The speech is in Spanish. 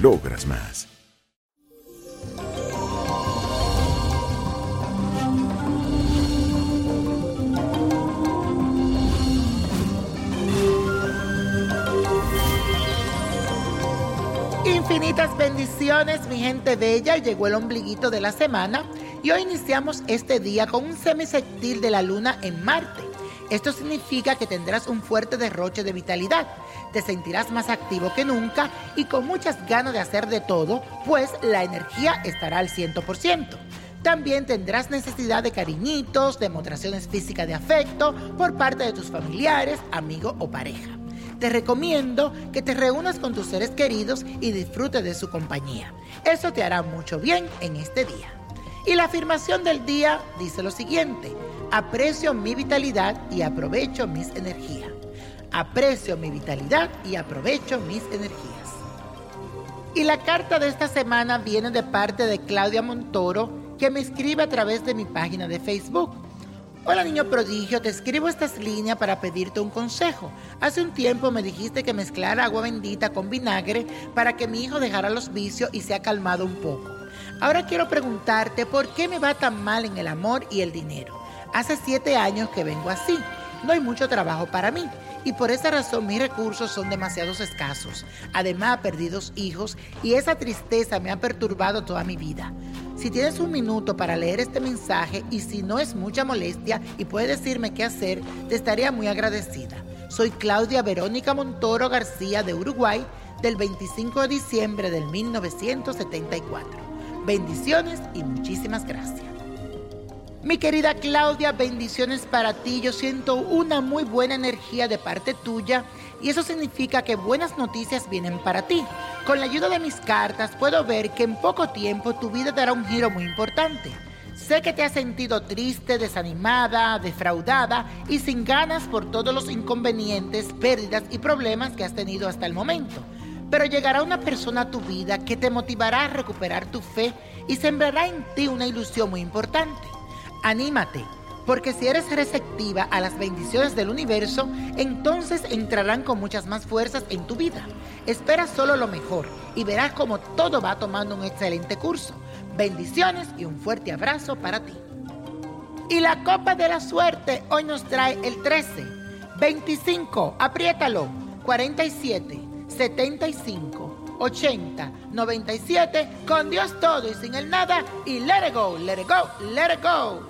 logras más. Infinitas bendiciones, mi gente bella. Llegó el ombliguito de la semana y hoy iniciamos este día con un semisectil de la luna en Marte. Esto significa que tendrás un fuerte derroche de vitalidad, te sentirás más activo que nunca y con muchas ganas de hacer de todo, pues la energía estará al 100%. También tendrás necesidad de cariñitos, demostraciones físicas de afecto por parte de tus familiares, amigos o pareja. Te recomiendo que te reúnas con tus seres queridos y disfrutes de su compañía. Eso te hará mucho bien en este día. Y la afirmación del día dice lo siguiente, aprecio mi vitalidad y aprovecho mis energías. Aprecio mi vitalidad y aprovecho mis energías. Y la carta de esta semana viene de parte de Claudia Montoro, que me escribe a través de mi página de Facebook. Hola niño prodigio, te escribo estas líneas para pedirte un consejo. Hace un tiempo me dijiste que mezclara agua bendita con vinagre para que mi hijo dejara los vicios y se ha calmado un poco. Ahora quiero preguntarte por qué me va tan mal en el amor y el dinero. Hace siete años que vengo así. No hay mucho trabajo para mí y por esa razón mis recursos son demasiado escasos. Además, he perdido hijos y esa tristeza me ha perturbado toda mi vida. Si tienes un minuto para leer este mensaje y si no es mucha molestia y puedes decirme qué hacer, te estaría muy agradecida. Soy Claudia Verónica Montoro García de Uruguay del 25 de diciembre del 1974. Bendiciones y muchísimas gracias. Mi querida Claudia, bendiciones para ti. Yo siento una muy buena energía de parte tuya y eso significa que buenas noticias vienen para ti. Con la ayuda de mis cartas puedo ver que en poco tiempo tu vida dará un giro muy importante. Sé que te has sentido triste, desanimada, defraudada y sin ganas por todos los inconvenientes, pérdidas y problemas que has tenido hasta el momento. Pero llegará una persona a tu vida que te motivará a recuperar tu fe y sembrará en ti una ilusión muy importante. Anímate, porque si eres receptiva a las bendiciones del universo, entonces entrarán con muchas más fuerzas en tu vida. Espera solo lo mejor y verás como todo va tomando un excelente curso. Bendiciones y un fuerte abrazo para ti. Y la copa de la suerte hoy nos trae el 13, 25, apriétalo, 47. 75, 80, 97, con Dios todo y sin el nada, y let it go, let it go, let it go.